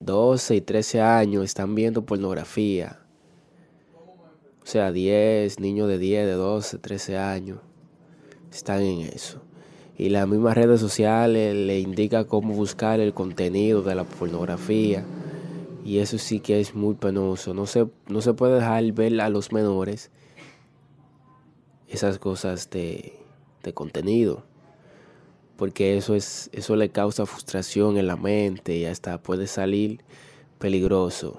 12 y 13 años están viendo pornografía. O sea, 10, niños de 10, de 12, 13 años están en eso. Y las mismas redes sociales le indica cómo buscar el contenido de la pornografía. Y eso sí que es muy penoso. No se, no se puede dejar ver a los menores esas cosas de, de contenido porque eso es eso le causa frustración en la mente y hasta puede salir peligroso.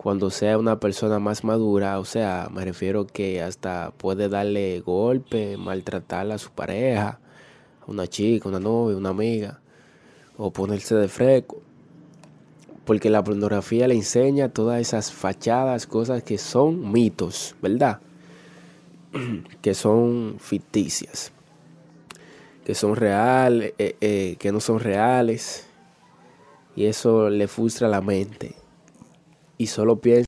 Cuando sea una persona más madura, o sea, me refiero que hasta puede darle golpe, maltratar a su pareja, a una chica, una novia, una amiga, o ponerse de fresco. Porque la pornografía le enseña todas esas fachadas, cosas que son mitos, ¿verdad? que son ficticias, que son reales, eh, eh, que no son reales. Y eso le frustra la mente. Y solo piensa.